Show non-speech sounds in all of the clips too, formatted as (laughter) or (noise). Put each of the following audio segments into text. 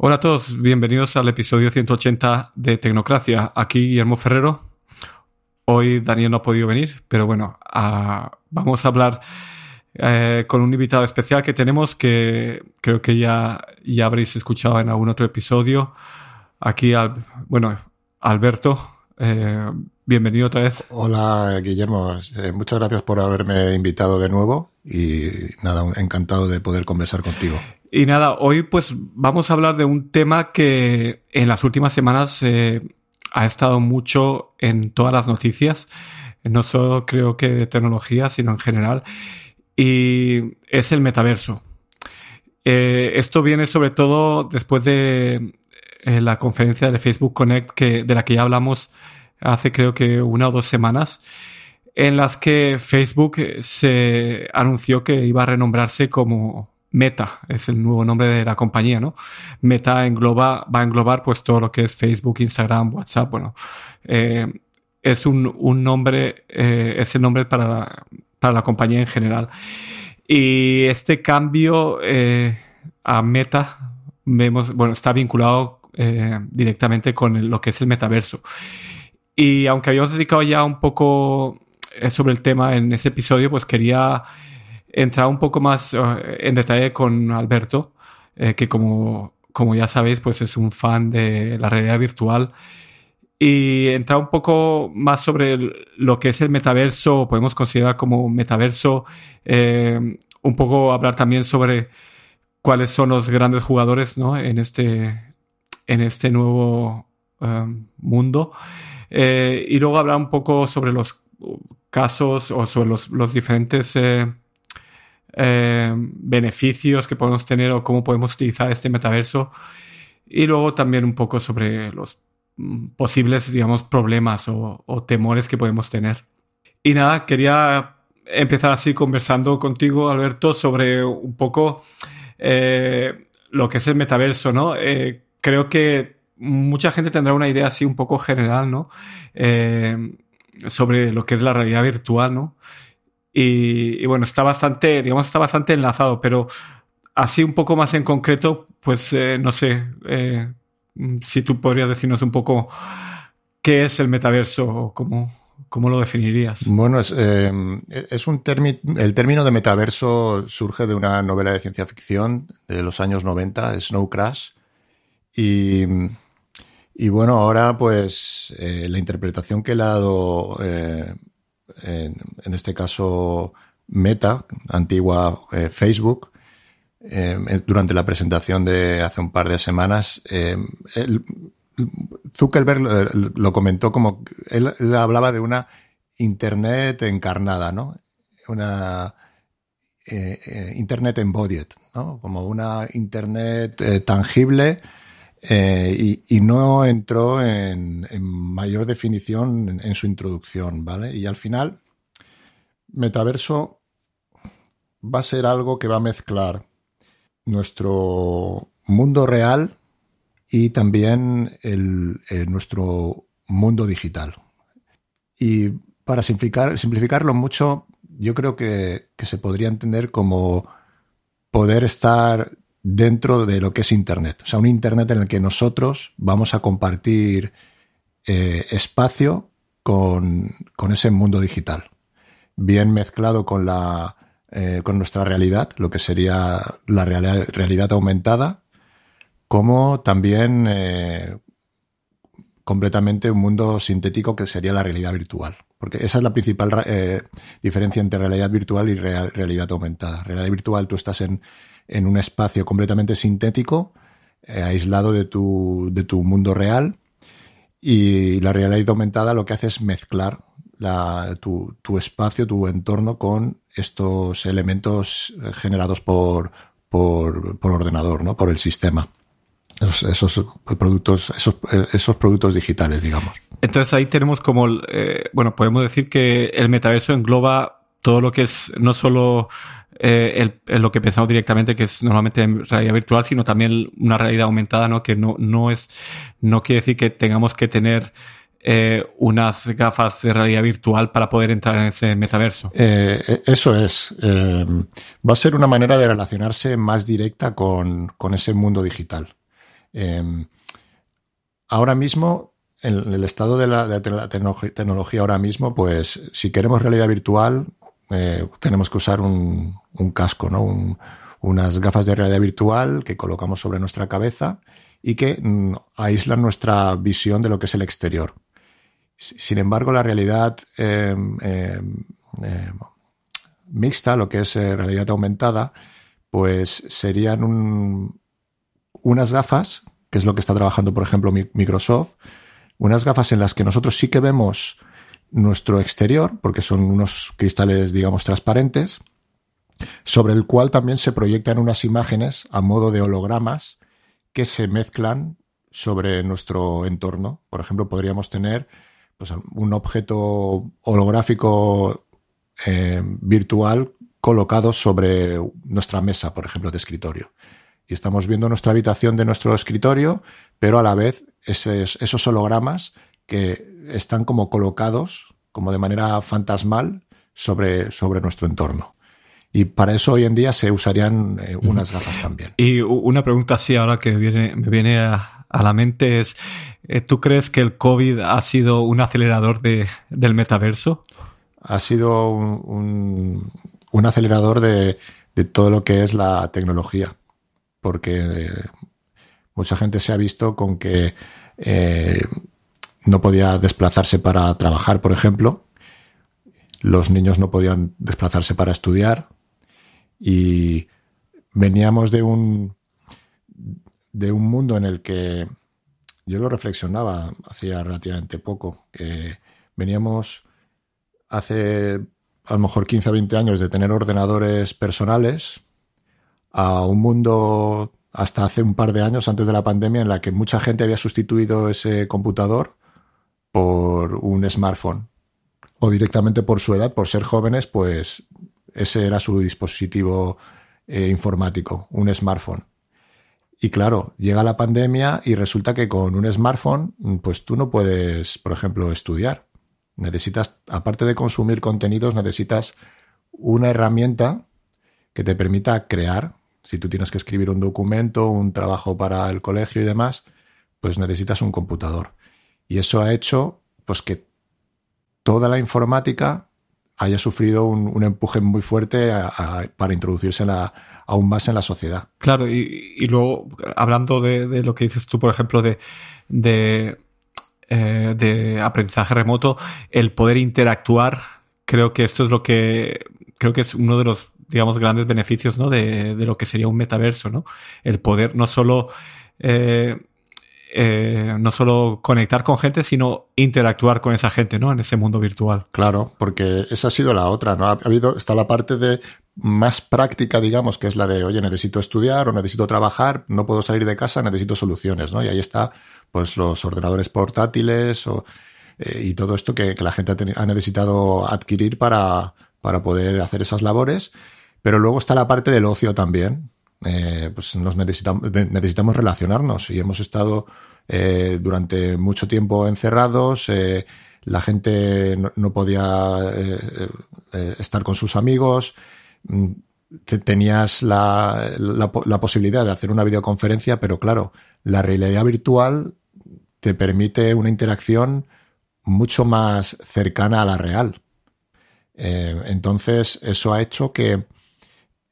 Hola a todos, bienvenidos al episodio 180 de Tecnocracia. Aquí Guillermo Ferrero. Hoy Daniel no ha podido venir, pero bueno, vamos a hablar eh, con un invitado especial que tenemos que creo que ya, ya habréis escuchado en algún otro episodio. Aquí, al, bueno, Alberto, eh, bienvenido otra vez. Hola Guillermo, eh, muchas gracias por haberme invitado de nuevo y nada, encantado de poder conversar contigo. Y nada, hoy pues vamos a hablar de un tema que en las últimas semanas eh, ha estado mucho en todas las noticias, no solo creo que de tecnología, sino en general, y es el metaverso. Eh, esto viene sobre todo después de eh, la conferencia de Facebook Connect, que, de la que ya hablamos hace creo que una o dos semanas, en las que Facebook se anunció que iba a renombrarse como Meta, es el nuevo nombre de la compañía, ¿no? Meta engloba, va a englobar pues todo lo que es Facebook, Instagram, WhatsApp, bueno, eh, es un, un nombre, eh, es el nombre para la, para la compañía en general. Y este cambio eh, a Meta, vemos, bueno, está vinculado eh, directamente con lo que es el metaverso. Y aunque habíamos dedicado ya un poco sobre el tema en ese episodio, pues quería entrar un poco más eh, en detalle con Alberto, eh, que como, como ya sabéis, pues es un fan de la realidad virtual. Y entrar un poco más sobre lo que es el metaverso, podemos considerar como metaverso, eh, un poco hablar también sobre cuáles son los grandes jugadores ¿no? en, este, en este nuevo mundo. y luego hablar un poco sobre los casos o sobre los, los diferentes beneficios que podemos tener o cómo podemos utilizar este metaverso. Y luego también un poco sobre los mm, posibles, digamos, problemas o, temores que podemos tener. Y nada, quería empezar así conversando contigo, Alberto, sobre un poco eh, lo que es el metaverso, ¿no? Eh, creo que mucha gente tendrá una idea así un poco general, ¿no? sobre lo que es la realidad virtual, ¿no? Y, bueno, está bastante, digamos, está bastante enlazado, pero así un poco más en concreto, pues eh, no sé, eh, si tú podrías decirnos un poco qué es el metaverso o cómo, cómo lo definirías. Bueno, es, eh, es un término, el término de metaverso surge de una novela de ciencia ficción de los años 90, Snow Crash, y, y bueno, ahora pues la interpretación que le ha dado en, este caso Meta, antigua eh, Facebook, eh, durante la presentación de hace un par de semanas, eh, Zuckerberg lo comentó como, él, hablaba de una Internet encarnada, ¿no? Una Internet embodied, ¿no? Como una Internet tangible eh, y, no entró en, mayor definición en, su introducción, ¿vale? Y al final, metaverso va a ser algo que va a mezclar nuestro mundo real y también el, nuestro mundo digital. Y para simplificar, simplificarlo mucho, yo creo que se podría entender como poder estar dentro de lo que es Internet. O sea, un Internet en el que nosotros vamos a compartir eh, espacio con, ese mundo digital. Bien mezclado con, la, eh, con nuestra realidad, lo que sería la realidad, aumentada, como también eh, completamente un mundo sintético que sería la realidad virtual. Porque esa es la principal diferencia entre realidad virtual y realidad aumentada. Realidad virtual, tú estás en, en un espacio completamente sintético, eh, aislado de tu, de tu mundo real. Y la realidad aumentada lo que hace es mezclar la, tu, tu, espacio, tu entorno con estos elementos eh, generados por, por, por ordenador, ¿no? por el sistema. Esos, productos, esos, eh, esos productos digitales, digamos. Entonces ahí tenemos como, bueno, podemos decir que el metaverso engloba todo lo que es no solo eh, lo que pensamos directamente, que es normalmente realidad virtual, sino también una realidad aumentada, ¿no? Que no, no es, no quiere decir que tengamos que tener eh, unas gafas de realidad virtual para poder entrar en ese metaverso. Eh, eso es. va a ser una manera de relacionarse más directa con, con ese mundo digital. Ahora mismo, en el estado de la, tecnología ahora mismo, pues si queremos realidad virtual, eh, tenemos que usar un, casco, ¿no? unas gafas de realidad virtual que colocamos sobre nuestra cabeza y que mm, aíslan nuestra visión de lo que es el exterior. Sin embargo, la realidad em, em, mixta, lo que es eh, realidad aumentada, pues serían unas gafas, que es lo que está trabajando, por ejemplo, Microsoft, unas gafas en las que nosotros sí que vemos nuestro exterior, porque son unos cristales, digamos, transparentes, sobre el cual también se proyectan unas imágenes a modo de hologramas que se mezclan sobre nuestro entorno. Por ejemplo, podríamos tener pues, un objeto holográfico eh, virtual colocado sobre nuestra mesa, por ejemplo, de escritorio. Y estamos viendo nuestra habitación de nuestro escritorio, pero a la vez esos hologramas que están como colocados, como de manera fantasmal, sobre, sobre nuestro entorno. Y para eso hoy en día se usarían eh, unas gafas también. Y una pregunta así ahora que viene, me viene a, la mente es, eh, ¿tú crees que el COVID ha sido un acelerador de, del metaverso? Ha sido un, un acelerador de, todo lo que es la tecnología, porque eh, mucha gente se ha visto con que eh, no podía desplazarse para trabajar, por ejemplo, los niños no podían desplazarse para estudiar. Y veníamos de un de un mundo en el que yo lo reflexionaba hacía relativamente poco, que veníamos hace a lo mejor 15 o 20 años de tener ordenadores personales a un mundo hasta hace un par de años antes de la pandemia en la que mucha gente había sustituido ese computador por un smartphone o directamente por su edad, por ser jóvenes, pues ese era su dispositivo eh, informático, un smartphone. Y claro, llega la pandemia y resulta que con un smartphone, pues tú no puedes, por ejemplo, estudiar. Necesitas, aparte de consumir contenidos, necesitas una herramienta que te permita crear. Si tú tienes que escribir un documento, un trabajo para el colegio y demás, pues necesitas un computador. Y eso ha hecho pues que toda la informática haya sufrido un, empuje muy fuerte para introducirse aún más en la sociedad. Claro, y, luego, hablando de, lo que dices tú, por ejemplo, de, eh, de aprendizaje remoto, el poder interactuar, creo que esto es lo que, creo que es uno de los, digamos, grandes beneficios, ¿no? De, de lo que sería un metaverso, ¿no? El poder no solo, eh, eh, no solo conectar con gente, sino interactuar con esa gente, ¿no? En ese mundo virtual. Claro, porque esa ha sido la otra, ¿no? Ha habido, está la parte de más práctica, digamos, que es la de, oye, necesito estudiar o necesito trabajar, no puedo salir de casa, necesito soluciones, ¿no? Y ahí está pues los ordenadores portátiles o, eh, y todo esto que, la gente ha, necesitado adquirir para, para poder hacer esas labores. Pero luego está la parte del ocio también. Eh, pues nos necesitamos, necesitamos relacionarnos y hemos estado eh, durante mucho tiempo encerrados. la gente no, podía estar con sus amigos. Mm, tenías la, la, posibilidad de hacer una videoconferencia, pero claro, la realidad virtual te permite una interacción mucho más cercana a la real. Eh, entonces, eso ha hecho que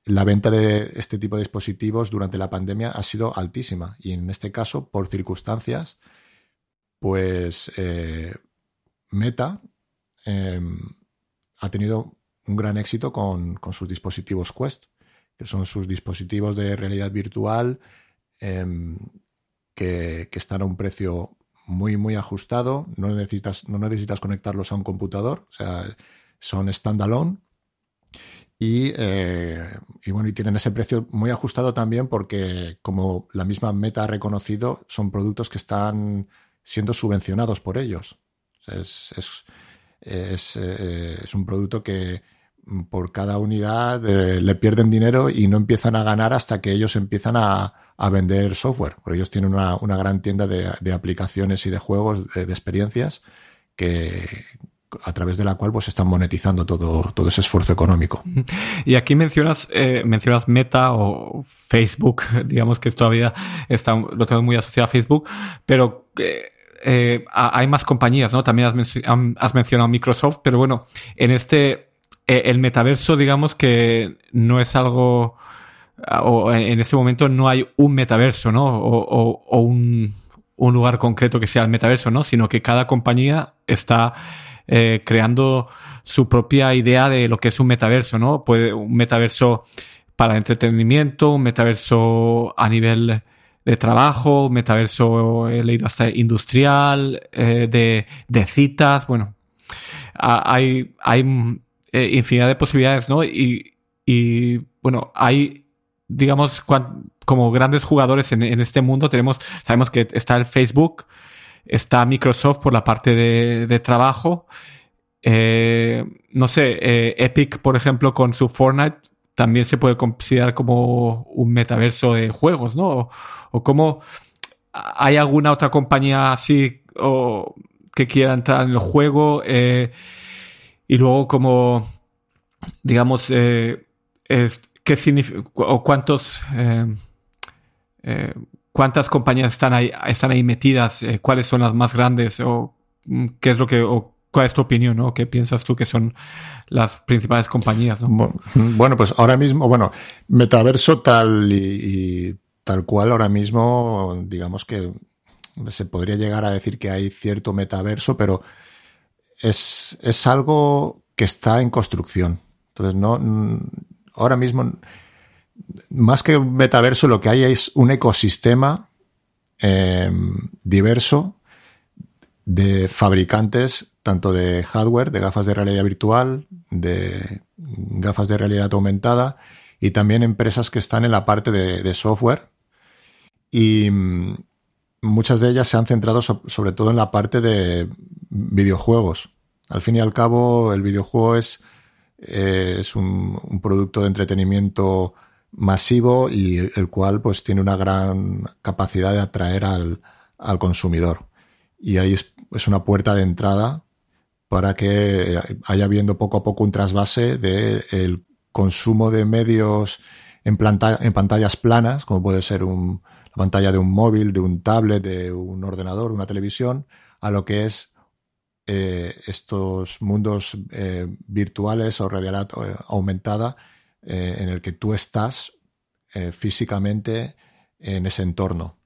la venta de este tipo de dispositivos durante la pandemia ha sido altísima. Y en este caso, por circunstancias, pues eh, Meta em, ha tenido un gran éxito con, sus dispositivos Quest, que son sus dispositivos de realidad virtual em, que, están a un precio muy, muy ajustado. No necesitas, no necesitas conectarlos a un computador, o sea, son standalone. Y, eh, bueno, y tienen ese precio muy ajustado también porque, como la misma meta ha reconocido, son productos que están siendo subvencionados por ellos. es, es, eh, es, un producto que por cada unidad eh, le pierden dinero y no empiezan a ganar hasta que ellos empiezan a, a vender software, porque ellos tienen una, una gran tienda de, de, aplicaciones y de juegos, de, experiencias, que a través de la cual pues están monetizando todo, todo ese esfuerzo económico. Y aquí mencionas, eh, mencionas Meta o Facebook, (laughs) digamos que todavía está, lo tengo muy asociado a Facebook, pero eh, eh, hay más compañías, ¿no? También has, mencionado Microsoft, pero bueno, en este, el metaverso, digamos que no es algo, o en este momento no hay un metaverso, ¿no? O, o un, un lugar concreto que sea el metaverso, ¿no? Sino que cada compañía está eh, creando su propia idea de lo que es un metaverso, ¿no? Puede un metaverso para entretenimiento, un metaverso a nivel de trabajo, un metaverso he leído hasta industrial, eh, de, de, citas, bueno, hay, hay eh, infinidad de posibilidades, ¿no? Y, y bueno, hay, digamos, como grandes jugadores en, en, este mundo tenemos, sabemos que está el Facebook, está Microsoft por la parte de, de trabajo, eh, no sé, eh, Epic, por ejemplo, con su Fortnite también se puede considerar como un metaverso de juegos, ¿no? O, o como hay alguna otra compañía así o que quiera entrar en el juego eh, y luego como digamos qué significa o cuántos cuántas compañías están ahí, están ahí metidas, eh, cuáles son las más grandes o mm, qué es lo que, cuál es tu opinión, ¿no? ¿Qué piensas tú que son las principales compañías? ¿no? Bueno, pues ahora mismo, bueno, metaverso tal y, y, tal cual ahora mismo, digamos que se podría llegar a decir que hay cierto metaverso, pero es, es algo que está en construcción. Entonces, no, ahora mismo más que un metaverso, lo que hay es un ecosistema eh, diverso de fabricantes, tanto de hardware, de gafas de realidad virtual, de gafas de realidad aumentada, y también empresas que están en la parte de, software. Y mm, muchas de ellas se han centrado so sobre todo en la parte de videojuegos. Al fin y al cabo, el videojuego es, eh, es un producto de entretenimiento masivo y el cual pues tiene una gran capacidad de atraer al, al consumidor. Y ahí es, es, una puerta de entrada para que haya viendo poco a poco un trasvase del de consumo de medios en, planta, en pantallas planas, como puede ser un, la pantalla de un móvil, de un tablet, de un ordenador, una televisión, a lo que es eh, estos mundos eh, virtuales o realidad eh, aumentada eh, en el que tú estás eh, físicamente en ese entorno.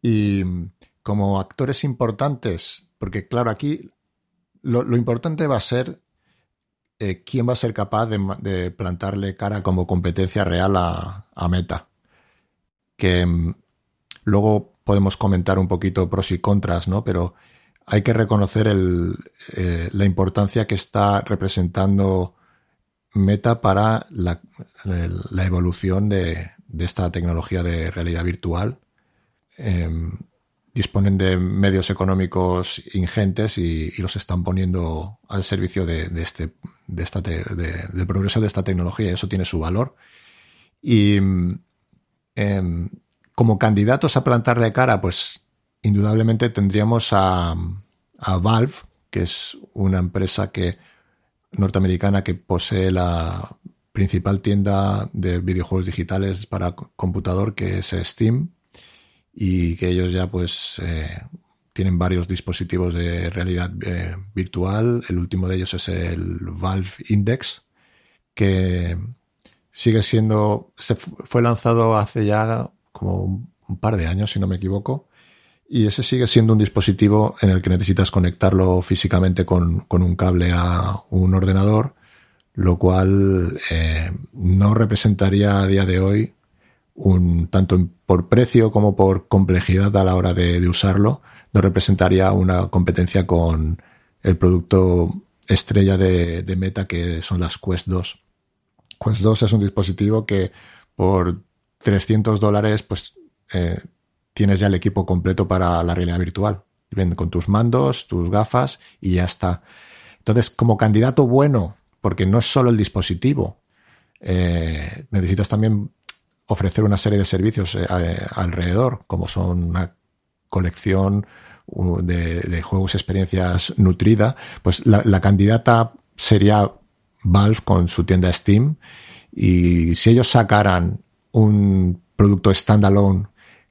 Y como actores importantes, porque claro, aquí lo, importante va a ser eh, quién va a ser capaz de, plantarle cara como competencia real a, a Meta. Que um, luego podemos comentar un poquito pros y contras, ¿no? Pero hay que reconocer el, la importancia que está representando meta para la, evolución de, de, esta tecnología de realidad virtual. Eh, disponen de medios económicos ingentes y, los están poniendo al servicio de, de este, de esta del progreso de esta tecnología. Eso tiene su valor. Y eh, como candidatos a plantarle cara, pues indudablemente tendríamos a Valve, que es una empresa que norteamericana que posee la principal tienda de videojuegos digitales para computador que es Steam y que ellos ya pues eh, tienen varios dispositivos de realidad eh, virtual. El último de ellos es el Valve Index que sigue siendo, se fue lanzado hace ya como un par de años si no me equivoco y ese sigue siendo un dispositivo en el que necesitas conectarlo físicamente con, con un cable a un ordenador, lo cual eh, no representaría a día de hoy un tanto por precio como por complejidad a la hora de, de usarlo, no representaría una competencia con el producto estrella de, Meta que son las Quest 2. Quest 2 es un dispositivo que por 300 dólares pues eh, tienes ya el equipo completo para la realidad virtual. Ven con tus mandos, tus gafas y ya está. Entonces, como candidato bueno, porque no es solo el dispositivo, eh, necesitas también ofrecer una serie de servicios eh, alrededor, como son una colección, de, juegos experiencias nutrida, pues la, candidata sería Valve con su tienda Steam. Y si ellos sacaran un producto standalone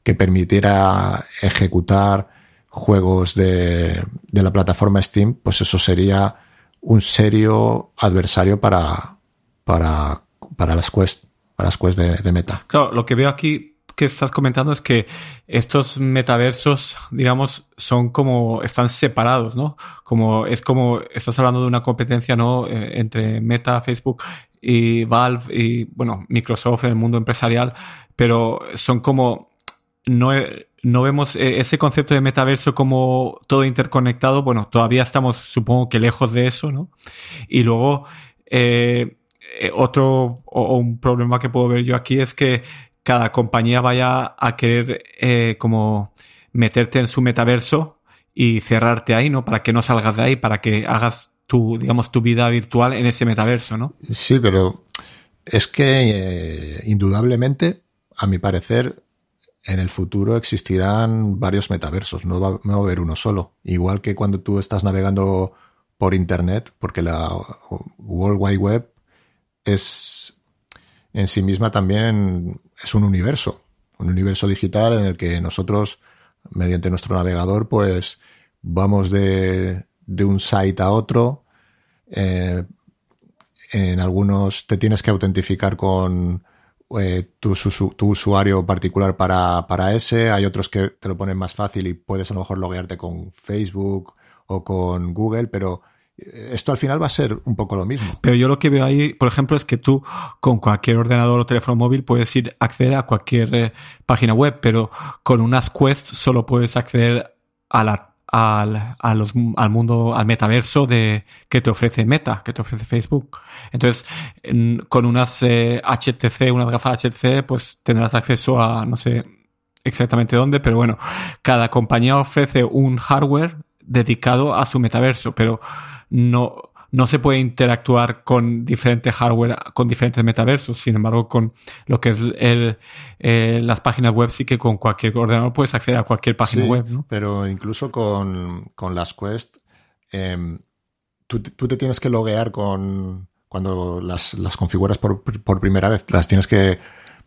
que permitiera ejecutar juegos de, de, la plataforma Steam, pues eso sería un serio adversario para, para, para las Quest, para las Quest de, de Meta. Claro, lo que veo aquí que estás comentando es que estos metaversos, digamos, son como, están separados, ¿no? Como, es como, estás hablando de una competencia, ¿no? Eh, entre Meta, Facebook y Valve y, bueno, Microsoft en el mundo empresarial, pero son como, no, no vemos eh, ese concepto de metaverso como todo interconectado, bueno, todavía estamos, supongo que lejos de eso, ¿no? Y luego, eh, otro o un problema que puedo ver yo aquí es que cada compañía vaya a querer eh, como meterte en su metaverso y cerrarte ahí, ¿no? Para que no salgas de ahí, para que hagas tu, digamos, tu vida virtual en ese metaverso, ¿no? Sí, pero es que eh, indudablemente, a mi parecer, en el futuro existirán varios metaversos, no va, a haber uno solo. Igual que cuando tú estás navegando por Internet, porque la World Wide Web es en sí misma también es un universo, un universo digital en el que nosotros, mediante nuestro navegador, pues vamos de, de un site a otro. Eh, en algunos te tienes que autentificar con eh, tu, tu, usuario particular para, para ese. Hay otros que te lo ponen más fácil y puedes a lo mejor loguearte con Facebook o con Google, pero esto al final va a ser un poco lo mismo. Pero yo lo que veo ahí, por ejemplo, es que tú con cualquier ordenador o teléfono móvil puedes ir a acceder a cualquier eh, página web, pero con unas Quest solo puedes acceder a la, al, al mundo, al metaverso de, que te ofrece Meta, que te ofrece Facebook. Entonces, con unas HTC, eh, unas gafas HTC, pues tendrás acceso a, no sé exactamente dónde, pero bueno, cada compañía ofrece un hardware dedicado a su metaverso, pero no, no se puede interactuar con diferentes hardware, con diferentes metaversos. Sin embargo, con lo que es el, eh, las páginas web, sí que con cualquier ordenador puedes acceder a cualquier página web. ¿no? Pero incluso con, con las Quest, em, tú, tú, te tienes que loguear con. Cuando las, las configuras por, por primera vez, las tienes que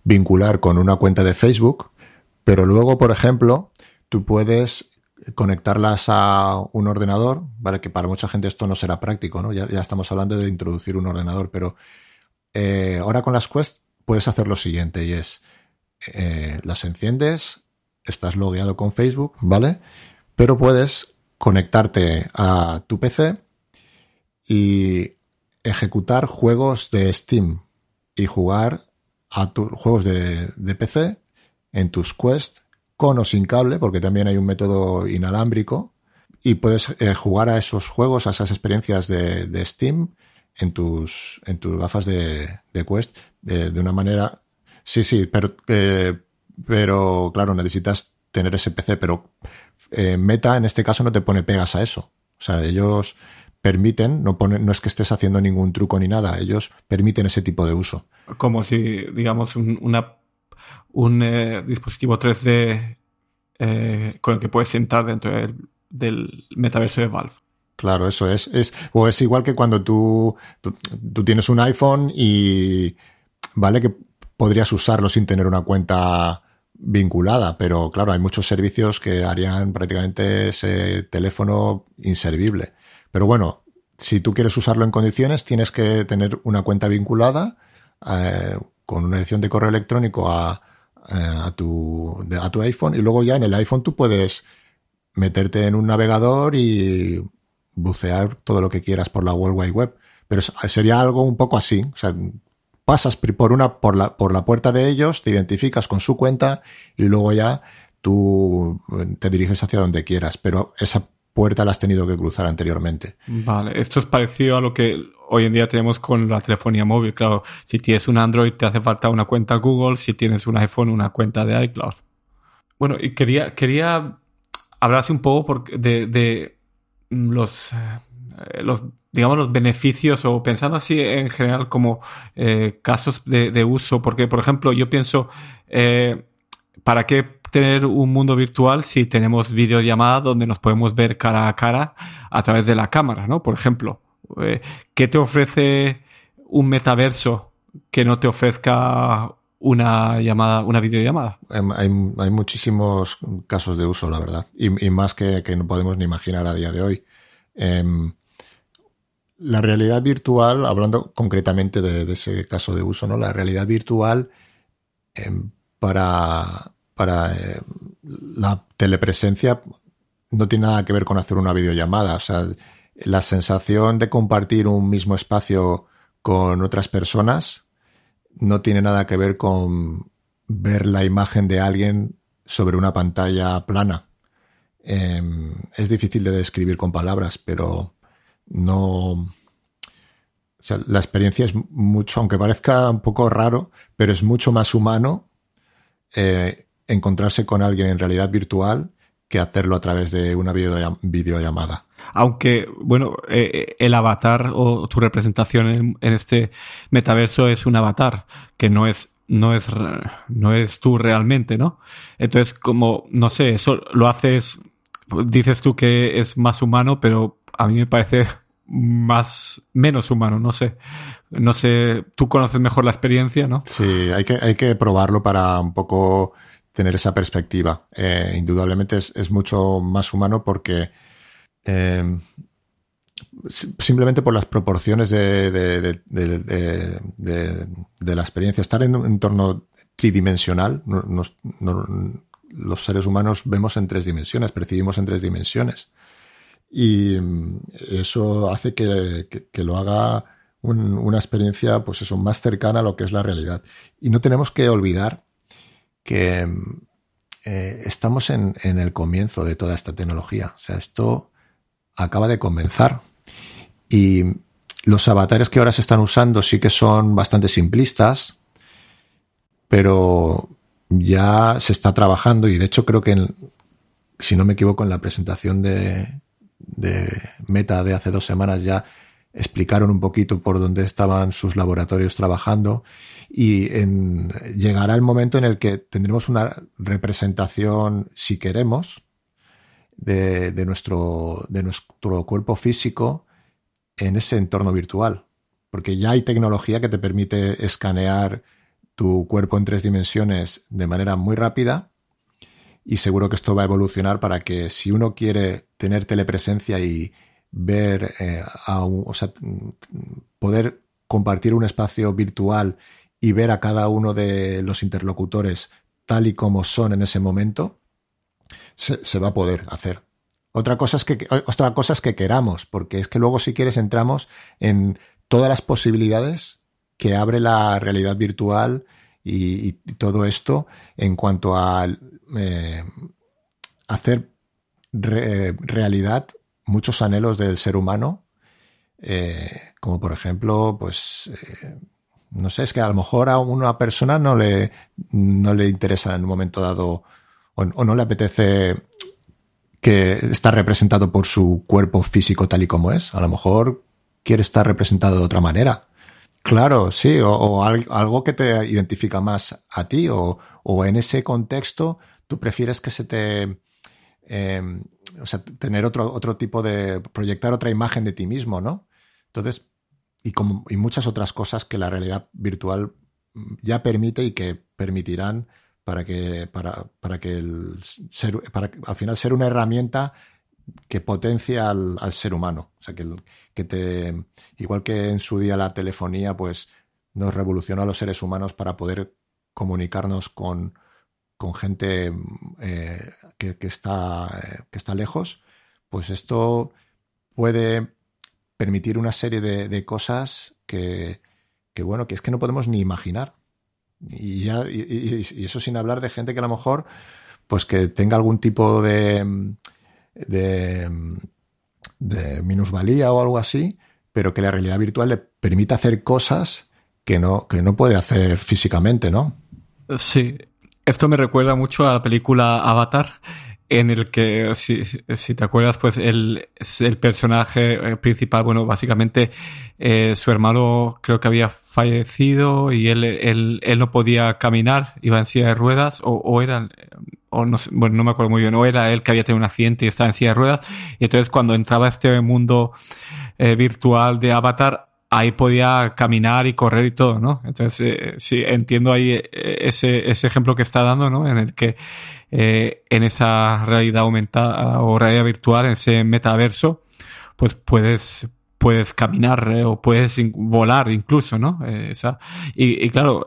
vincular con una cuenta de Facebook, pero luego, por ejemplo, tú puedes conectarlas a un ordenador, ¿vale? Que para mucha gente esto no será práctico, ¿no? Ya, estamos hablando de introducir un ordenador, pero eh, ahora con las Quest puedes hacer lo siguiente y es, eh, las enciendes, estás logueado con Facebook, ¿vale? Pero puedes conectarte a tu PC y ejecutar juegos de Steam y jugar a tus juegos de, de PC en tus Quest o sin cable, porque también hay un método inalámbrico, y puedes eh, jugar a esos juegos, a esas experiencias de, Steam en tus, en tus gafas de, Quest de, una manera... Sí, sí, pero, eh, pero claro, necesitas tener ese PC, pero eh, Meta en este caso no te pone pegas a eso. O sea, ellos permiten, no, no es que estés haciendo ningún truco ni nada, ellos permiten ese tipo de uso. Como si, digamos, una un eh, dispositivo 3D eh, con el que puedes entrar dentro del, metaverso de Valve. Claro, eso es, es. O es igual que cuando tú, tú, tienes un iPhone y vale que podrías usarlo sin tener una cuenta vinculada, pero claro, hay muchos servicios que harían prácticamente ese teléfono inservible. Pero bueno, si tú quieres usarlo en condiciones, tienes que tener una cuenta vinculada eh, con una edición de correo electrónico a, a, tu, a tu iPhone y luego ya en el iPhone tú puedes meterte en un navegador y bucear todo lo que quieras por la World Wide Web. Pero sería algo un poco así. O sea, pasas por una, por la, por la puerta de ellos, te identificas con su cuenta y luego ya tú eh, te diriges hacia donde quieras. Pero esa puerta la has tenido que cruzar anteriormente. Vale, esto es parecido a lo que hoy en día tenemos con la telefonía móvil. Claro, si tienes un Android te hace falta una cuenta Google, si tienes un iPhone una cuenta de iCloud. Bueno, y quería, quería hablarse un poco de, los, eh, los, digamos, los beneficios o pensando así en general como eh, casos de, uso, porque, por ejemplo, yo pienso, eh, ¿para qué tener un mundo virtual si tenemos videollamadas donde nos podemos ver cara a cara a través de la cámara, ¿no? Por ejemplo, eh, ¿qué te ofrece un metaverso que no te ofrezca una llamada, una videollamada? Em, hay, hay muchísimos casos de uso, la verdad, y, más que, no podemos ni imaginar a día de hoy. Em, la realidad virtual, hablando concretamente de, ese caso de uso, ¿no? La realidad virtual em, para, para la telepresencia no tiene nada que ver con hacer una videollamada. O sea, la sensación de compartir un mismo espacio con otras personas no tiene nada que ver con ver la imagen de alguien sobre una pantalla plana. Em, es difícil de describir con palabras, pero no. O sea, la experiencia es mucho, aunque parezca un poco raro, pero es mucho más humano eh, encontrarse con alguien en realidad virtual que hacerlo a través de una videollamada. Aunque, bueno, eh, eh, el avatar o tu representación en, este metaverso es un avatar, que no es, no es, no es tú realmente, ¿no? Entonces, como, no sé, eso lo haces, dices tú que es más humano, pero a mí me parece más, menos humano, no sé. No sé, tú conoces mejor la experiencia, ¿no? Sí, hay que, hay que probarlo para un poco tener esa perspectiva. Eh, indudablemente es, mucho más humano porque eh, simplemente por las proporciones de, la experiencia, estar en un entorno tridimensional, los seres humanos vemos en tres dimensiones, percibimos en tres dimensiones. Y mm, eso hace que, lo haga una experiencia, pues eso, más cercana a lo que es la realidad. Y no tenemos que olvidar que eh, estamos en, el comienzo de toda esta tecnología. O sea, esto acaba de comenzar. Y los avatares que ahora se están usando sí que son bastante simplistas, pero ya se está trabajando y de hecho creo que, si no me equivoco, en la presentación de, Meta de hace dos semanas ya explicaron un poquito por dónde estaban sus laboratorios trabajando y en, llegará el momento en el que tendremos una representación, si queremos, de, nuestro, de nuestro cuerpo físico en ese entorno virtual. Porque ya hay tecnología que te permite escanear tu cuerpo en tres dimensiones de manera muy rápida y seguro que esto va a evolucionar para que si uno quiere tener telepresencia y ver, eh, a o sea, poder compartir un espacio virtual y ver a cada uno de los interlocutores tal y como son en ese momento, se, va a poder hacer. Otra cosa, es que, otra cosa es que queramos, porque es que luego si quieres entramos en todas las posibilidades que abre la realidad virtual y, todo esto en cuanto a eh, hacer realidad muchos anhelos del ser humano, eh, como por ejemplo, pues, eh, no sé, es que a lo mejor a una persona no le, no le interesa en un momento dado o, no le apetece que estar representado por su cuerpo físico tal y como es. A lo mejor quiere estar representado de otra manera. Claro, sí, o, algo que te identifica más a ti, o, en ese contexto tú prefieres que se te eh, o sea, tener otro, otro tipo de, proyectar otra imagen de ti mismo, ¿no? Entonces, y, como, y muchas otras cosas que la realidad virtual ya permite y que permitirán para que, para, para que el ser, para al final ser una herramienta que potencia al, al ser humano. O sea, que, que te, igual que en su día la telefonía, pues nos revolucionó a los seres humanos para poder comunicarnos con, con gente eh, que, está, eh, que está lejos, pues esto puede permitir una serie de, cosas que, bueno, que es que no podemos ni imaginar. Y, ya, y, eso sin hablar de gente que a lo mejor, pues que tenga algún tipo de, de, de minusvalía o algo así, pero que la realidad virtual le permita hacer cosas que no, que no puede hacer físicamente, ¿no? Sí, esto me recuerda mucho a la película Avatar, en el que, si, si, te acuerdas, pues el, el personaje eh, principal, bueno, básicamente eh, su hermano creo que había fallecido y él, él, él, no podía caminar, iba en silla de ruedas, o, o era, o no bueno, no me acuerdo muy bien, o era él que había tenido un accidente y estaba en silla de ruedas, y entonces cuando entraba este mundo eh, virtual de Avatar, ahí podía caminar y correr y todo, ¿no? Entonces, eh, sí, entiendo ahí eh, ese, ese ejemplo que está dando, ¿no? En el que eh, en esa realidad aumentada o realidad virtual, en ese metaverso, pues puedes, puedes caminar o puedes volar incluso, ¿no? Esa, y, y, claro,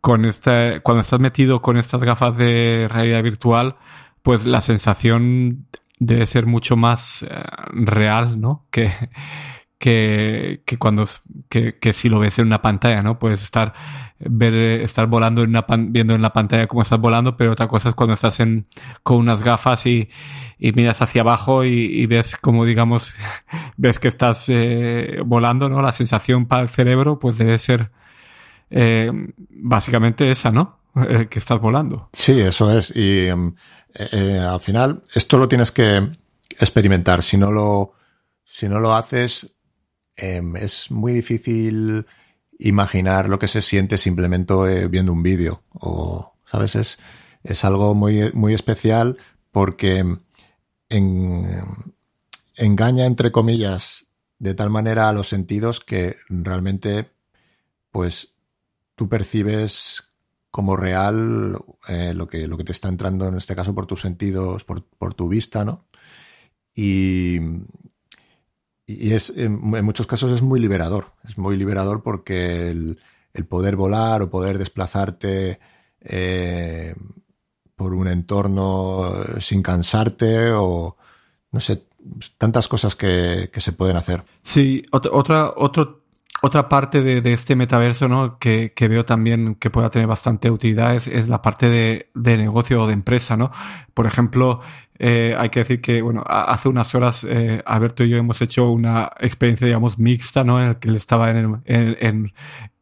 con este, cuando estás metido con estas gafas de realidad virtual, pues la sensación debe ser mucho más real, ¿no? Que, que, que cuando que, que, si lo ves en una pantalla, ¿no? Puedes estar ver estar volando en una viendo en la pantalla cómo estás volando, pero otra cosa es cuando estás en con unas gafas y, y miras hacia abajo y, ves como digamos (laughs) ves que estás eh, volando, ¿no? La sensación para el cerebro pues debe ser eh, básicamente esa, ¿no? (laughs) Eh, que estás volando. Sí, eso es y em, eh, al final esto lo tienes que experimentar. Si no lo si no lo haces eh, es muy difícil imaginar lo que se siente simplemente eh, viendo un vídeo. O, ¿sabes? Es, es algo muy, muy especial porque en, engaña, entre comillas, de tal manera a los sentidos que realmente, pues, tú percibes como real eh, lo, que, lo que te está entrando en este caso por tus sentidos, por, por tu vista, ¿no? Y, y es, en, muchos casos es muy liberador. Es muy liberador porque el, poder volar o poder desplazarte eh, por un entorno sin cansarte o no sé, tantas cosas que, que se pueden hacer. Sí, otra, otro, otra parte de, de, este metaverso ¿no? que, que, veo también que pueda tener bastante utilidad es, es la parte de, de, negocio o de empresa. ¿no? Por ejemplo, eh, hay que decir que, bueno, hace unas horas eh, Alberto y yo hemos hecho una experiencia, digamos, mixta, ¿no? En el que él estaba en, en, en,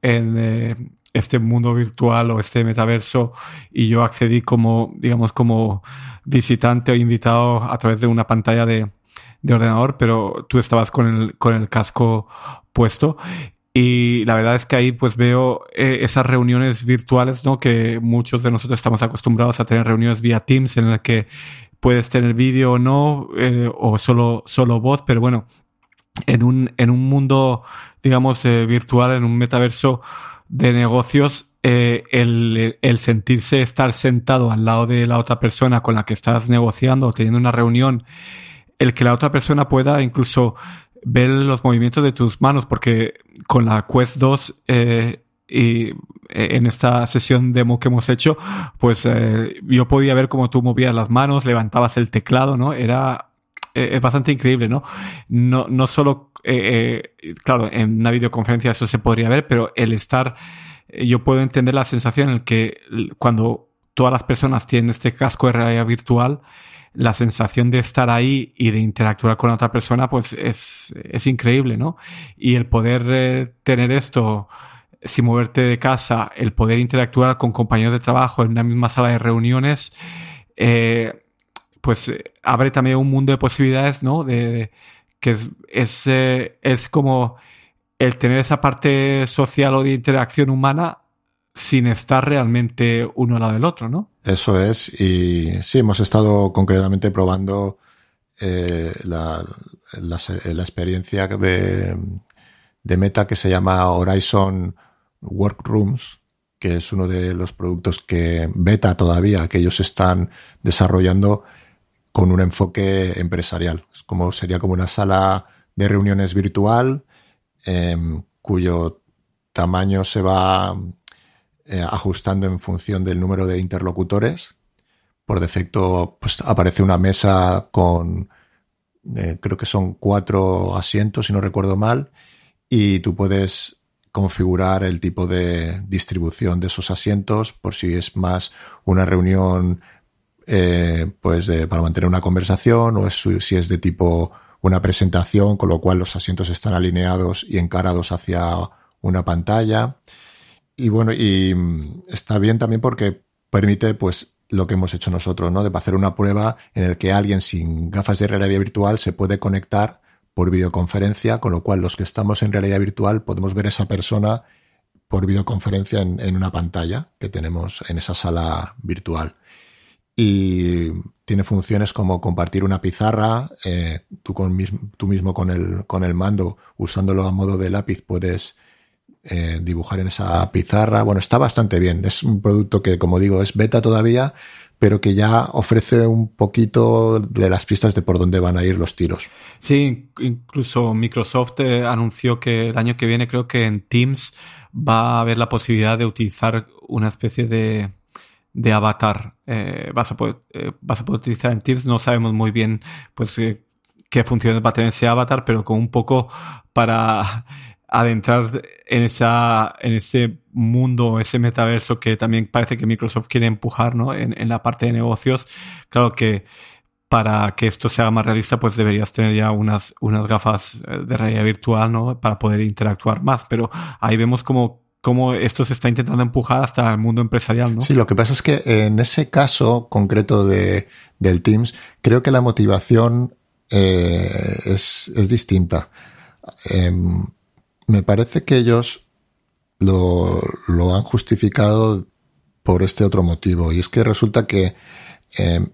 en eh, este mundo virtual o este metaverso y yo accedí como, digamos, como visitante o invitado a través de una pantalla de, de ordenador, pero tú estabas con el, con el casco puesto y la verdad es que ahí pues veo eh, esas reuniones virtuales, ¿no? Que muchos de nosotros estamos acostumbrados a tener reuniones vía Teams en las que puedes tener vídeo o no, eh, o solo, solo voz, pero bueno, en un, en un mundo, digamos, eh, virtual, en un metaverso de negocios, el sentirse estar sentado al lado de la otra persona con la que estás negociando o teniendo una reunión, el que la otra persona pueda incluso ver los movimientos de tus manos, porque con la Quest 2 eh, y eh, en esta sesión demo que hemos hecho, pues eh, yo podía ver cómo tú movías las manos, levantabas el teclado, ¿no? Era es bastante increíble, ¿no? No, no solo, claro, en una videoconferencia eso se podría ver, pero el estar, yo puedo entender la sensación en que cuando todas las personas tienen este casco de realidad virtual, la sensación de estar ahí y de interactuar con otra persona, pues es, es increíble, ¿no? Y el poder tener esto, sin moverte de casa, el poder interactuar con compañeros de trabajo en una misma sala de reuniones, eh, pues eh, abre también un mundo de posibilidades, ¿no? De, de que es, es, eh, es, como el tener esa parte social o de interacción humana sin estar realmente uno al lado del otro, ¿no? Eso es, y sí, hemos estado concretamente probando eh, la, la, experiencia de, de Meta que se llama Horizon Workrooms, que es uno de los productos que beta todavía, que ellos están desarrollando con un enfoque empresarial. Es como, sería como una sala de reuniones virtual, eh, cuyo tamaño se va eh, ajustando en función del número de interlocutores. Por defecto, pues aparece una mesa con, eh, creo que son cuatro asientos, si no recuerdo mal, y tú puedes configurar el tipo de distribución de esos asientos por si es más una reunión eh, pues de, para mantener una conversación o es, si es de tipo una presentación con lo cual los asientos están alineados y encarados hacia una pantalla y bueno y está bien también porque permite pues lo que hemos hecho nosotros, ¿no? De hacer una prueba en el que alguien sin gafas de realidad virtual se puede conectar por videoconferencia, con lo cual los que estamos en realidad virtual podemos ver a esa persona por videoconferencia en, una pantalla que tenemos en esa sala virtual. Y tiene funciones como compartir una pizarra, eh, tú, con tú mismo con el, con el mando, usándolo a modo de lápiz, puedes eh, dibujar en esa pizarra. Bueno, está bastante bien. Es un producto que, como digo, es beta todavía, pero que ya ofrece un poquito de las pistas de por dónde van a ir los tiros. Sí, incluso Microsoft eh, anunció que el año que viene creo que en Teams va a haber la posibilidad de utilizar una especie de, de avatar. Eh, vas, a poder, vas a poder utilizar en Teams, no sabemos muy bien pues qué funciones va a tener ese avatar, pero con un poco para adentrar en esa en ese mundo, ese metaverso que también parece que Microsoft quiere empujar, ¿no? En, en la parte de negocios. Claro que para que esto sea más realista, pues deberías tener ya unas, unas gafas eh, de realidad virtual, ¿no? Para poder interactuar más. Pero ahí vemos cómo esto se está intentando empujar hasta el mundo empresarial, ¿no? Sí, lo que pasa es que en ese caso concreto de, del Teams, creo que la motivación eh, es, es, distinta. Eh, me parece que ellos lo, lo, han justificado por este otro motivo. Y es que resulta que eh,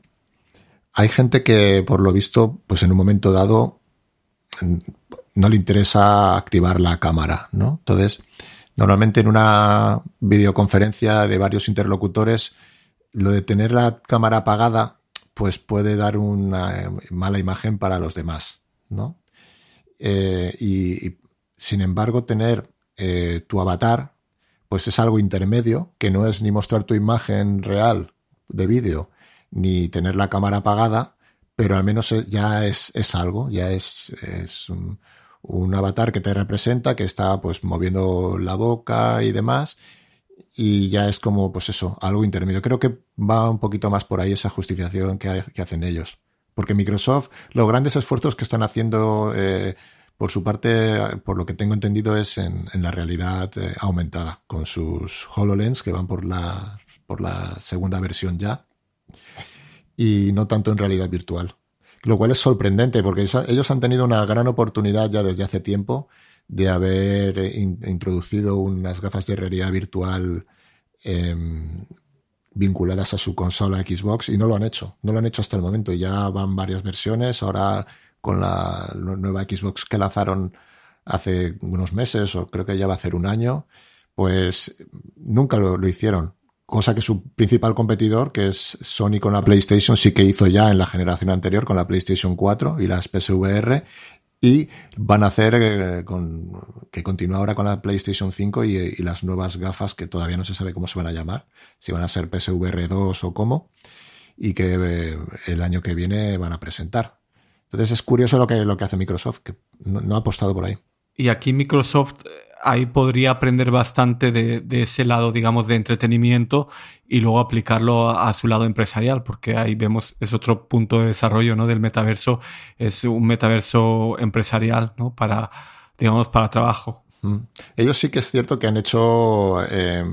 hay gente que, por lo visto, pues en un momento dado no le interesa activar la cámara, ¿no? Entonces, normalmente en una videoconferencia de varios interlocutores, lo de tener la cámara apagada, pues puede dar una mala imagen para los demás, ¿no? Eh, y, sin embargo, tener eh, tu avatar, pues es algo intermedio, que no es ni mostrar tu imagen real de vídeo, ni tener la cámara apagada, pero al menos eh, ya es, es algo, ya es, es un, avatar que te representa, que está pues moviendo la boca y demás, y ya es como, pues eso, algo intermedio. Creo que va un poquito más por ahí esa justificación que, que hacen ellos. Porque Microsoft, los grandes esfuerzos que están haciendo eh, por su parte, por lo que tengo entendido, es en, la realidad eh, aumentada, con sus HoloLens que van por la, por la segunda versión ya, y no tanto en realidad virtual. Lo cual es sorprendente, porque ellos, han tenido una gran oportunidad ya desde hace tiempo de haber eh, introducido unas gafas de realidad virtual em, vinculadas a su consola Xbox y no lo han hecho. No lo han hecho hasta el momento. Ya van varias versiones. Ahora con la nueva Xbox que lanzaron hace unos meses, o creo que ya va a hacer un año, pues nunca lo, hicieron. Cosa que su principal competidor, que es Sony con la PlayStation, sí que hizo ya en la generación anterior con la PlayStation 4 y las PSVR. Y van a hacer eh, con, que continúa ahora con la PlayStation 5 y, y, las nuevas gafas que todavía no se sabe cómo se van a llamar, si van a ser PSVR 2 o cómo, y que eh, el año que viene van a presentar. Entonces es curioso lo que, lo que hace Microsoft, que no, ha apostado por ahí. Y aquí Microsoft eh, ahí podría aprender bastante de, de, ese lado, digamos, de entretenimiento y luego aplicarlo a, a, su lado empresarial, porque ahí vemos, es otro punto de desarrollo, ¿no? Del metaverso, es un metaverso empresarial, ¿no? Para, digamos, para trabajo. Mm. Ellos sí que es cierto que han hecho, eh,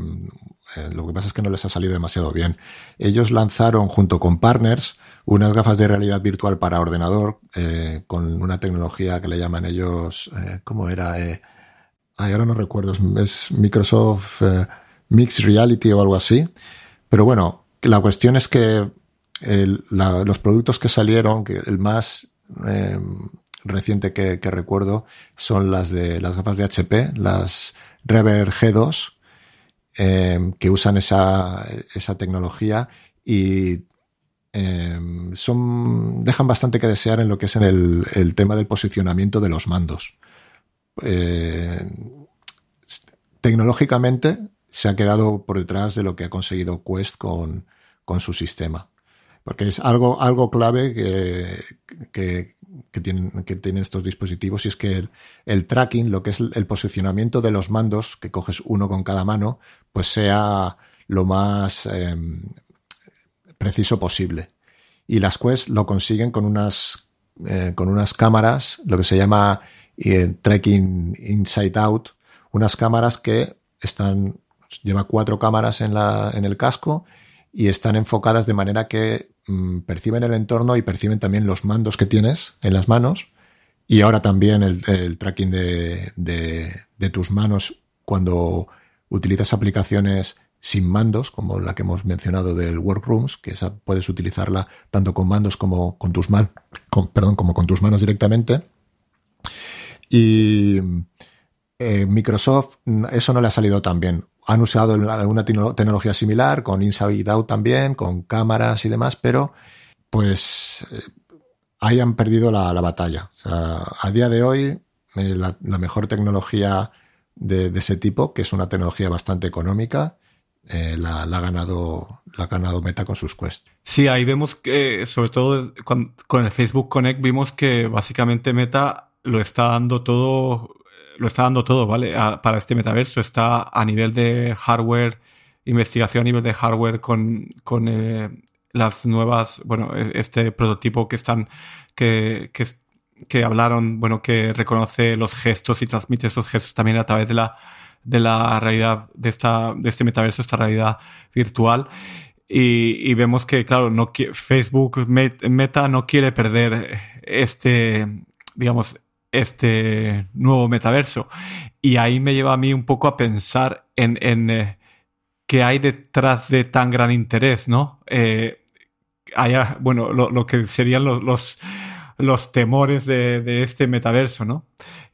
eh, lo que pasa es que no les ha salido demasiado bien. Ellos lanzaron junto con partners unas gafas de realidad virtual para ordenador eh, con una tecnología que le llaman ellos, eh, ¿cómo era? Eh, ahora no recuerdo, es Microsoft eh, Mixed Reality o algo así. Pero bueno, la cuestión es que los productos que salieron, que el más reciente que, recuerdo son las de las gafas de HP, las Rever G2, eh, que usan esa, esa tecnología y eh, son, dejan bastante que desear en lo que es en el, tema del posicionamiento de los mandos. Eh, tecnológicamente se ha quedado por detrás de lo que ha conseguido Quest con, con su sistema. Porque es algo, algo clave que, que, tienen, que tienen estos dispositivos y es que el, tracking, lo que es el posicionamiento de los mandos, que coges uno con cada mano, pues sea lo más eh, preciso posible. Y las Quest lo consiguen con unas, eh, con unas cámaras, lo que se llama eh, tracking inside out, unas cámaras que están, lleva cuatro cámaras en, la, en el casco y están enfocadas de manera que mm, perciben el entorno y perciben también los mandos que tienes en las manos y ahora también el, tracking de, de, tus manos cuando utilizas aplicaciones sin mandos, como la que hemos mencionado del Workrooms, que esa puedes utilizarla tanto con mandos como con tus manos, directamente. Y eh, Microsoft, eso no le ha salido tan bien. Han usado una tecnología similar, con Inside Out también, con cámaras y demás, pero pues eh, hayan perdido la, batalla. a día de hoy, eh, la, mejor tecnología de, ese tipo, que es una tecnología bastante económica, la, ha ganado, la ha ganado Meta con sus quests. Sí, ahí vemos que, sobre todo con, con, el Facebook Connect, vimos que básicamente Meta lo está dando todo lo está dando todo, ¿vale? para este metaverso. Está a nivel de hardware, investigación a nivel de hardware con, con eh, las nuevas, bueno, e, este prototipo que están, que, que, que, hablaron, bueno, que reconoce los gestos y transmite esos gestos también a través de la, de la realidad, de esta, de este metaverso, esta realidad virtual. Y, y vemos que, claro, no Facebook Meta no quiere perder este, digamos, este nuevo metaverso. Y ahí me lleva a mí un poco a pensar en, en eh, qué hay detrás de tan gran interés, ¿no? Eh, haya, bueno, lo, que serían los, los, temores de, este metaverso, ¿no?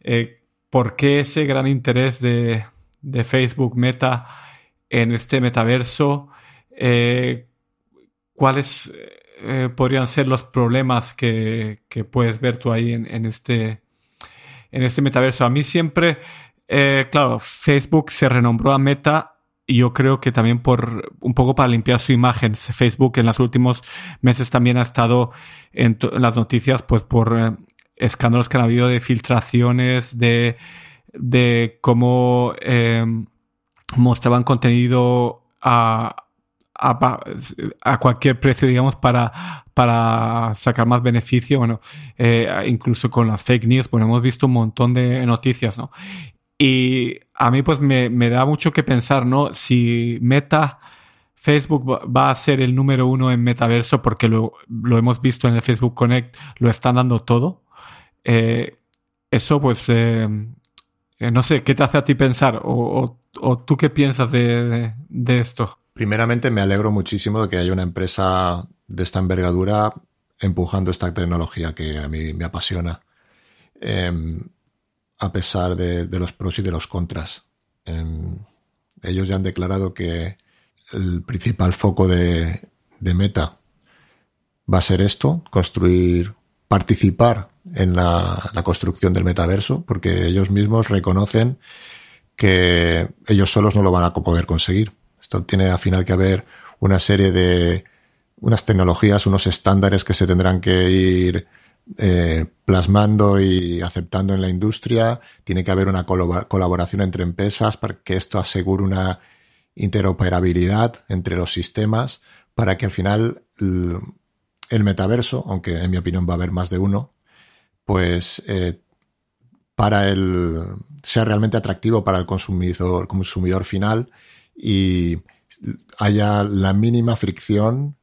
Eh, ¿Por qué ese gran interés de, de Facebook Meta en este metaverso? ¿Cuáles podrían ser los problemas que, que, puedes ver tú ahí en, en este en este metaverso. A mí siempre, eh, claro, Facebook se renombró a Meta y yo creo que también por un poco para limpiar su imagen. Facebook en los últimos meses también ha estado en, las noticias pues por eh, escándalos que han habido de filtraciones, de, de cómo eh, mostraban contenido a, a, cualquier precio, digamos, para, para sacar más beneficio. Bueno, eh, incluso con las fake news, bueno, hemos visto un montón de noticias, ¿no? Y a mí, pues, me, me da mucho que pensar, ¿no? Si Meta, Facebook va a ser el número uno en metaverso, porque lo, lo hemos visto en el Facebook Connect, lo están dando todo. Eh, eso, pues, eh, no sé, ¿qué te hace a ti pensar? ¿O, tú qué piensas de, de esto? Primeramente, me alegro muchísimo de que haya una empresa de esta envergadura empujando esta tecnología que a mí me apasiona, em, a pesar de, los pros y de los contras. Em, ellos ya han declarado que el principal foco de, Meta va a ser esto, construir, participar en la, construcción del metaverso, porque ellos mismos reconocen que ellos solos no lo van a poder conseguir tiene al final que haber una serie de unas tecnologías, unos estándares que se tendrán que ir eh, plasmando y aceptando en la industria. Tiene que haber una colaboración entre empresas para que esto asegure una interoperabilidad entre los sistemas para que al final el, metaverso, aunque en mi opinión va a haber más de uno, pues eh, para el sea realmente atractivo para el consumidor, consumidor final y haya la mínima fricción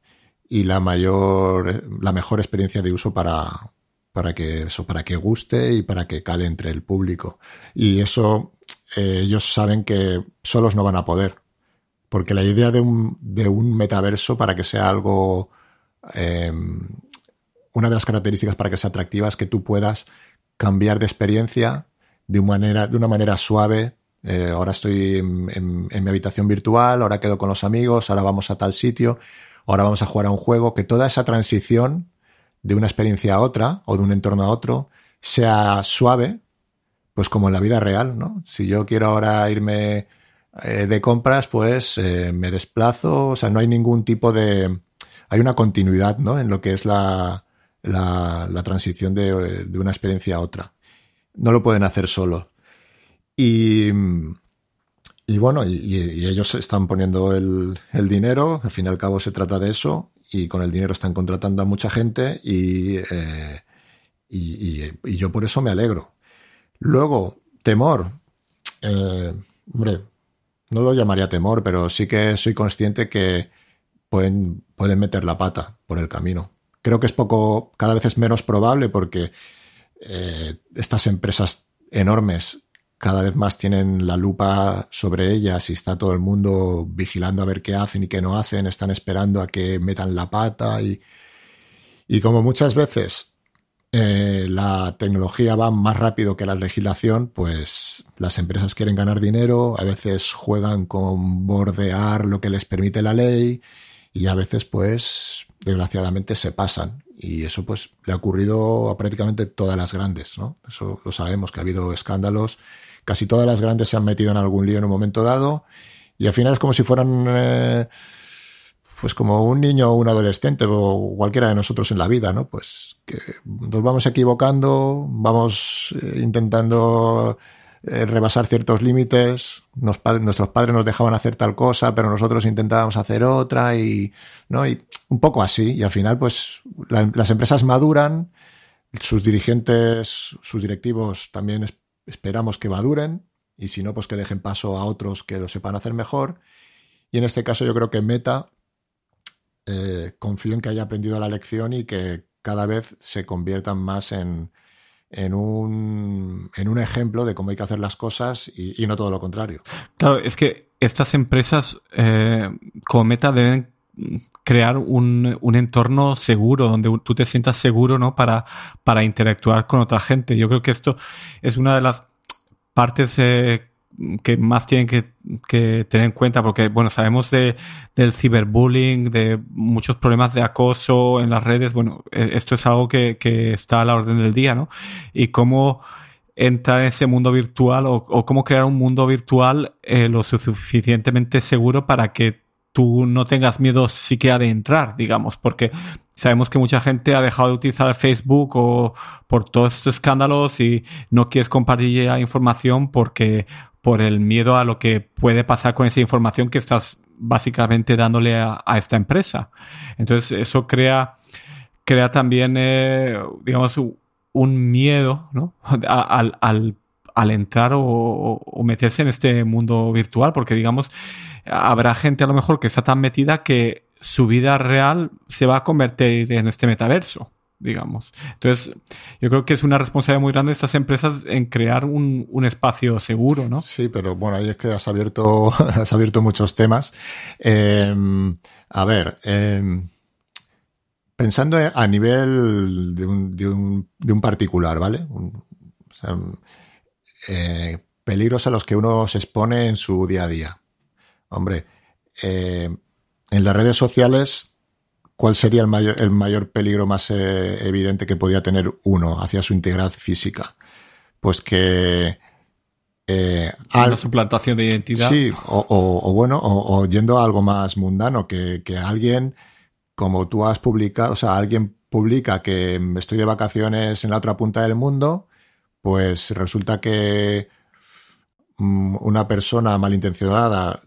y la mayor, la mejor experiencia de uso para, para que eso, para que guste y para que cale entre el público. Y eso eh, ellos saben que solos no van a poder. Porque la idea de un, de un metaverso para que sea algo, em, una de las características para que sea atractiva es que tú puedas cambiar de experiencia de una manera, de una manera suave, eh, ahora estoy en, mi habitación virtual, ahora quedo con los amigos, ahora vamos a tal sitio, ahora vamos a jugar a un juego, que toda esa transición de una experiencia a otra o de un entorno a otro sea suave, pues como en la vida real, ¿no? Si yo quiero ahora irme eh, de compras, pues eh, me desplazo, o sea, no hay ningún tipo de... Hay una continuidad, ¿no? En lo que es la, la, la transición de, una experiencia a otra. No lo pueden hacer solo. Y, y bueno, y, ellos están poniendo el, el, dinero, al fin y al cabo se trata de eso, y con el dinero están contratando a mucha gente y, eh, y, y, yo por eso me alegro. Luego, temor. Eh, hombre, no lo llamaría temor, pero sí que soy consciente que pueden, pueden meter la pata por el camino. Creo que es poco, cada vez es menos probable porque eh, estas empresas enormes cada vez más tienen la lupa sobre ellas y está todo el mundo vigilando a ver qué hacen y qué no hacen, están esperando a que metan la pata y, y como muchas veces eh, la tecnología va más rápido que la legislación, pues las empresas quieren ganar dinero, a veces juegan con bordear lo que les permite la ley y a veces pues desgraciadamente se pasan y eso pues le ha ocurrido a prácticamente todas las grandes, ¿no? Eso lo sabemos que ha habido escándalos, casi todas las grandes se han metido en algún lío en un momento dado y al final es como si fueran eh, pues como un niño o un adolescente o cualquiera de nosotros en la vida, ¿no? Pues que nos vamos equivocando, vamos eh, intentando eh, rebasar ciertos límites, nuestros padres nos dejaban hacer tal cosa, pero nosotros intentábamos hacer otra y, ¿no? Y un poco así. Y al final, pues, las empresas maduran, sus dirigentes, sus directivos también esperamos que maduren y si no, pues que dejen paso a otros que lo sepan hacer mejor. Y en este caso yo creo que Meta eh, confío en que haya aprendido la lección y que cada vez se conviertan más en, en un, en un ejemplo de cómo hay que hacer las cosas y, no todo lo contrario. Claro, es que estas empresas eh, como meta deben crear un, un, entorno seguro, donde tú te sientas seguro, ¿no? Para, para interactuar con otra gente. Yo creo que esto es una de las partes eh, que más tienen que, que, tener en cuenta, porque, bueno, sabemos de, del ciberbullying, de muchos problemas de acoso en las redes. Bueno, e, esto es algo que, que está a la orden del día, ¿no? Y cómo entrar en ese mundo virtual o, cómo crear un mundo virtual eh, lo suficientemente seguro para que tú no tengas miedo siquiera de entrar, digamos, porque sabemos que mucha gente ha dejado de utilizar Facebook o por todos estos escándalos y no quieres compartir información porque por el miedo a lo que puede pasar con esa información que estás básicamente dándole a, esta empresa. Entonces eso crea, crea también, eh, digamos, un miedo ¿no? al, al, al entrar o, o, meterse en este mundo virtual, porque digamos, habrá gente a lo mejor que está tan metida que su vida real se va a convertir en este metaverso digamos. Entonces, yo creo que es una responsabilidad muy grande de estas empresas en crear un, un espacio seguro, ¿no? Sí, pero bueno, ahí es que has abierto, (laughs) has abierto muchos temas. Eh, a ver, eh, pensando a nivel de un, de un, de un particular, ¿vale? eh, peligros a los que uno se expone en su día a día. Hombre, en las redes sociales ¿cuál sería el mayor, el mayor peligro más eh, evidente que podía tener uno hacia su integridad física? Pues que... Eh, Una suplantación de identidad. Sí, o, bueno, o, yendo a algo más mundano, que, que alguien, como tú has publicado, o sea, alguien publica que estoy de vacaciones en la otra punta del mundo, pues resulta que mm, una persona malintencionada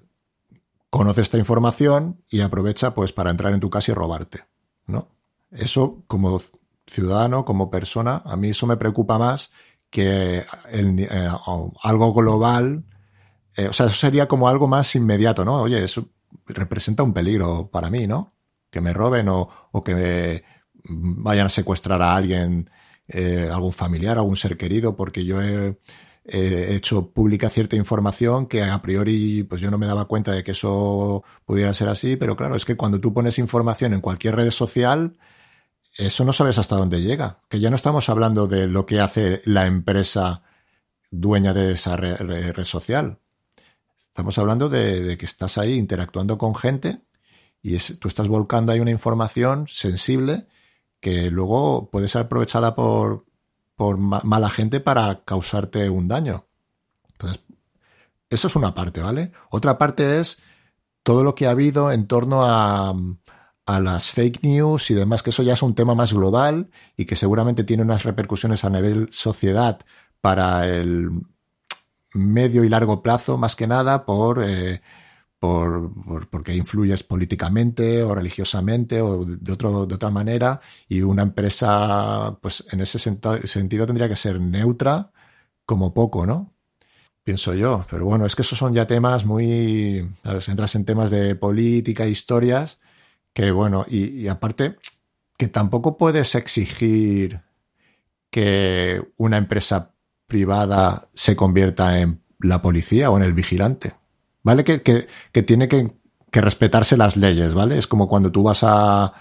conoce esta información y aprovecha pues para entrar en tu casa y robarte, ¿no? Eso como ciudadano, como persona, a mí eso me preocupa más que eh, algo global. Eh, o sea, eso sería como algo más inmediato, ¿no? Oye, eso representa un peligro para mí, ¿no? Que me roben o, que vayan a secuestrar a alguien, eh, algún familiar, algún ser querido, porque yo he, he hecho pública cierta información que a priori pues yo no me daba cuenta de que eso pudiera ser así, pero claro, es que cuando tú pones información en cualquier red social, eso no sabes hasta dónde llega, que ya no estamos hablando de lo que hace la empresa dueña de esa red, social. Estamos hablando de, que estás ahí interactuando con gente y tú estás volcando ahí una información sensible que luego puede ser aprovechada por, por mala gente para causarte un daño. Entonces, eso es una parte, ¿vale? Otra parte es todo lo que ha habido en torno a, las fake news y demás, que eso ya es un tema más global y que seguramente tiene unas repercusiones a nivel sociedad para el medio y largo plazo, más que nada, por eh, por, porque influyes políticamente o religiosamente o de, otro, de otra manera y una empresa, pues en ese sentido tendría que ser neutra como poco, ¿no? Pienso yo, pero bueno, es que esos son ya temas muy, entras en temas de política, historias, que bueno, y, aparte, que tampoco puedes exigir que una empresa privada se convierta en la policía o en el vigilante. ¿Vale? Que, que, tiene que, que, respetarse las leyes, ¿vale? Es como cuando tú vas a,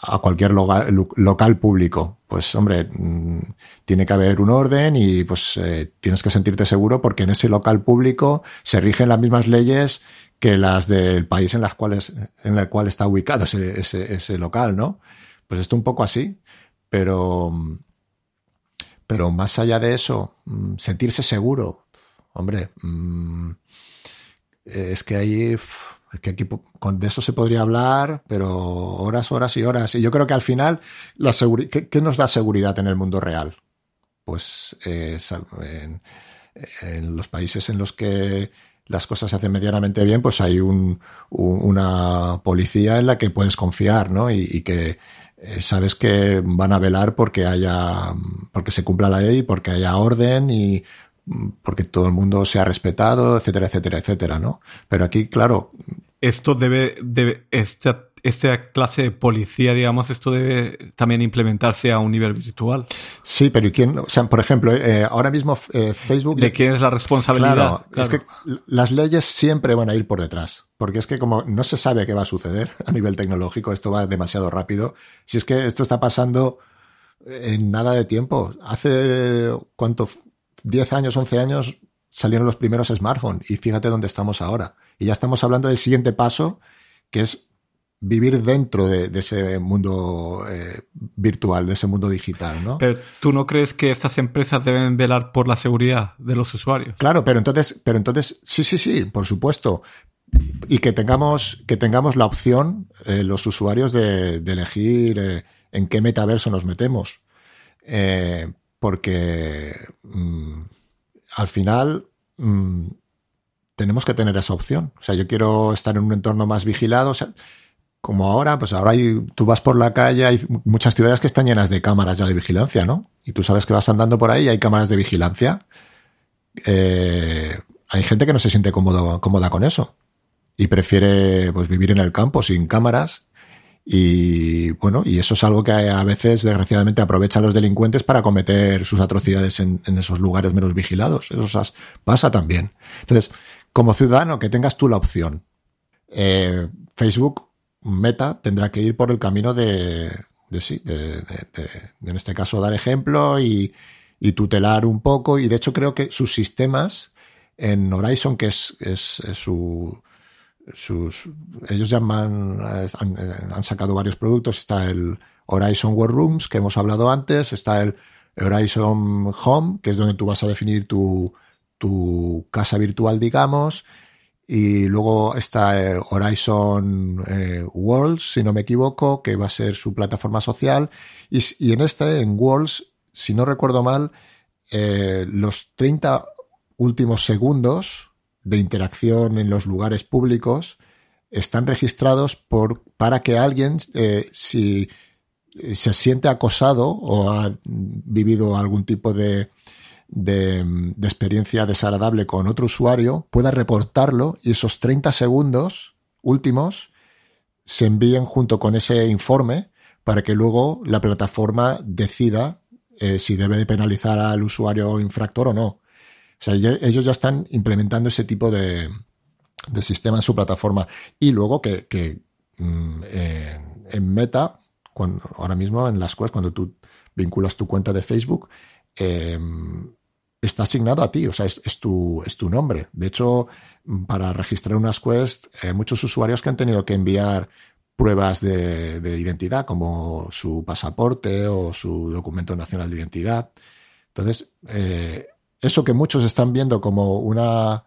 a cualquier local, público. Pues hombre, mm, tiene que haber un orden y pues eh, tienes que sentirte seguro porque en ese local público se rigen las mismas leyes que las del país en las cuales, en el cual está ubicado ese, ese, ese local, ¿no? Pues esto un poco así, pero, pero más allá de eso, mm, sentirse seguro, hombre, mm, es que ahí, es que aquí con, de eso se podría hablar, pero horas, horas y horas. Y yo creo que al final, la ¿qué, ¿qué, nos da seguridad en el mundo real? Pues eh, en, en los países en los que las cosas se hacen medianamente bien, pues hay un, una policía en la que puedes confiar, ¿no? Y, que eh, sabes que van a velar porque haya, porque se cumpla la ley, porque haya orden y porque todo el mundo sea respetado, etcétera, etcétera, etcétera, ¿no? Pero aquí, claro. Esto debe, debe, esta esta clase de policía, digamos, esto debe también implementarse a un nivel virtual. Sí, pero ¿y quién? O sea, por ejemplo, eh, ahora mismo eh, Facebook... ¿De quién es la responsabilidad? Claro, es que las leyes siempre van a ir por detrás, porque es que como no se sabe qué va a suceder (laughs) a nivel tecnológico, esto va demasiado rápido. Si es que esto está pasando en nada de tiempo. Hace, ¿cuánto? 10 años, 11 años salieron los primeros smartphones y fíjate dónde estamos ahora. Y ya estamos hablando del siguiente paso, que es vivir dentro de, ese mundo eh, virtual, de ese mundo digital, ¿no? Pero tú no crees que estas empresas deben velar por la seguridad de los usuarios. Claro, pero entonces, pero entonces, sí, sí, sí, por supuesto. Y que tengamos, que tengamos la opción, eh, los usuarios, de, elegir eh, en qué metaverso nos metemos. Porque mm, al final mm, tenemos que tener esa opción. O sea, yo quiero estar en un entorno más vigilado. O sea, como ahora, pues ahora hay, tú vas por la calle, hay muchas ciudades que están llenas de cámaras ya de vigilancia, ¿no? Y tú sabes que vas andando por ahí y hay cámaras de vigilancia. Eh, hay gente que no se siente cómodo, cómoda con eso y prefiere pues vivir en el campo sin cámaras y bueno, y eso es algo que a veces desgraciadamente aprovechan los delincuentes para cometer sus atrocidades en, esos lugares menos vigilados. Eso pasa también. Entonces, como ciudadano, que tengas tú la opción. Eh, Facebook Meta tendrá que ir por el camino de, de sí, de, en este caso dar ejemplo y, tutelar un poco. Y de hecho creo que sus sistemas en Horizon, que es, es, su, sus, ellos ya han, han, sacado varios productos. Está el Horizon Rooms que hemos hablado antes, está el Horizon Home, que es donde tú vas a definir tu, tu casa virtual, digamos. Y luego está Horizon eh, Worlds, si no me equivoco, que va a ser su plataforma social. Y, en este, en Worlds, si no recuerdo mal, eh, los 30 últimos segundos de interacción en los lugares públicos están registrados por, para que alguien, si se siente acosado o ha vivido algún tipo de, de, experiencia desagradable con otro usuario pueda reportarlo y esos 30 segundos últimos se envíen junto con ese informe para que luego la plataforma decida eh, si debe de penalizar al usuario infractor o no. O sea, ellos ya están implementando ese tipo de, de sistema en su plataforma. Y luego que, mm, en Meta, ahora mismo en las Quest, cuando tú vinculas tu cuenta de Facebook, eh, está asignado a ti, o sea, es, tu, es tu nombre. De hecho, para registrar unas Quest, hay muchos usuarios que han tenido que enviar pruebas de, identidad, como su pasaporte o su documento nacional de identidad. Entonces, eh, eso que muchos están viendo como una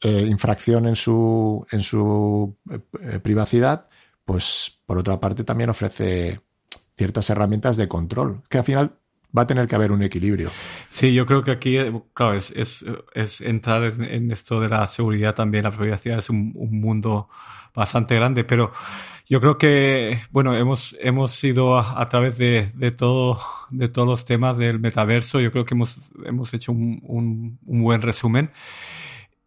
eh, infracción en su, en su eh, privacidad, pues por otra parte también ofrece ciertas herramientas de control, que al final va a tener que haber un equilibrio. Sí, yo creo que aquí, claro, es, es, es entrar en, esto de la seguridad también. La privacidad es un, mundo bastante grande, pero yo creo que, bueno, hemos, hemos ido a, través de, de, todo, de todos los temas del metaverso. Yo creo que hemos, hemos hecho un, un, un buen resumen.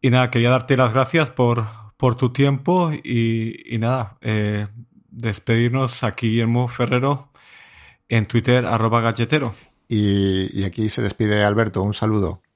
Y nada, quería darte las gracias por, por tu tiempo y, y nada, eh, despedirnos aquí Guillermo Ferrero en Twitter arroba galletero. Y, y aquí se despide Alberto. Un saludo.